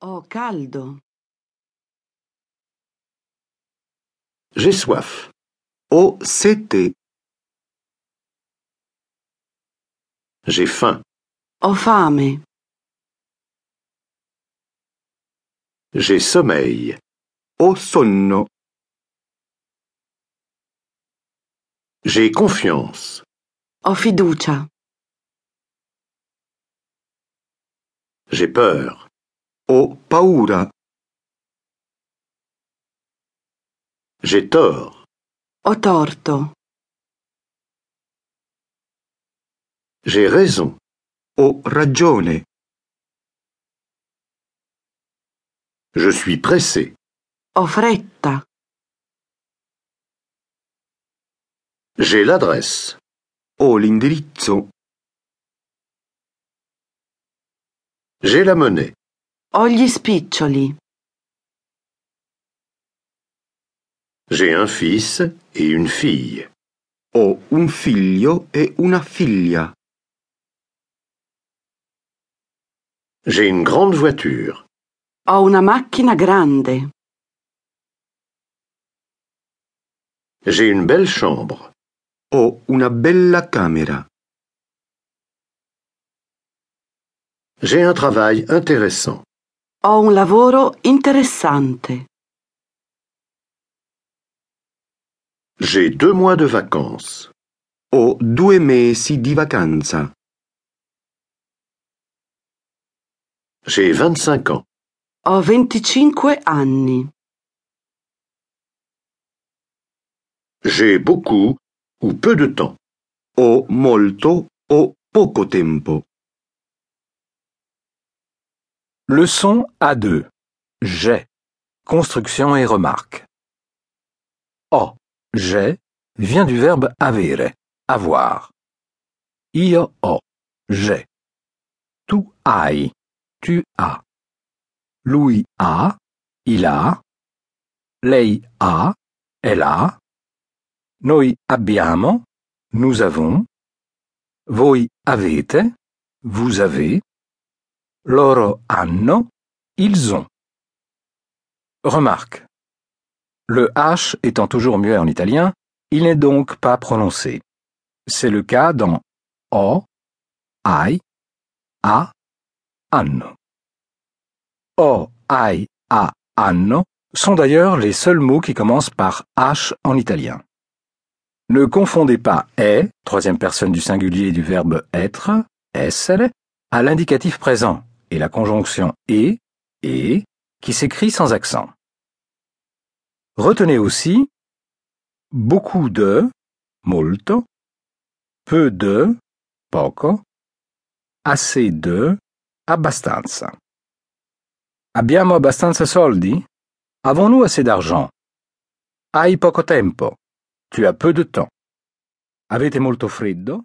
Ho caldo. J'ai soif. Ho sete. J'ai faim. Ho fame. J'ai sommeil. Ho sonno. J'ai confiance. Ho fiducia. J'ai peur. Ho paura. J'ai tort. Ho torto. J'ai raison. Ho ragione. Je suis pressé. Ho fretta. J'ai l'adresse. Ho l'indirizzo. J'ai la monnaie. Ho gli spiccioli. J'ai un fils et une fille. Ho un figlio e una figlia. J'ai une grande voiture. Ho una macchina grande. J'ai une belle chambre. Ho una bella camera. J'ai un travail intéressant. Ho un lavoro interessante. J'ai deux mois de vacances. Ho due mesi di vacanza. J'ai 25 ans. Ho 25 anni. J'ai beaucoup ou peu de temps. Ho molto o poco tempo. Leçon A2. J'ai. Construction et remarque. Ho, j'ai, vient du verbe avere, avoir. Io ho, j'ai. Tu hai, tu as. Lui ha, il a. Lei ha, elle a. Noi abbiamo, nous avons. Voi avete, vous avez. Loro hanno, ils ont. Remarque. Le H étant toujours muet en italien, il n'est donc pas prononcé. C'est le cas dans o, ai, a, hanno. O, ai, a, hanno sont d'ailleurs les seuls mots qui commencent par H en italien. Ne confondez pas est, troisième personne du singulier du verbe être, essere, à l'indicatif présent et la conjonction et, et, qui s'écrit sans accent. Retenez aussi beaucoup de, molto, peu de, poco, assez de, abbastanza. Abbiamo abbastanza soldi? Avons-nous assez d'argent? Hai poco tempo? Tu as peu de temps. Avete molto freddo?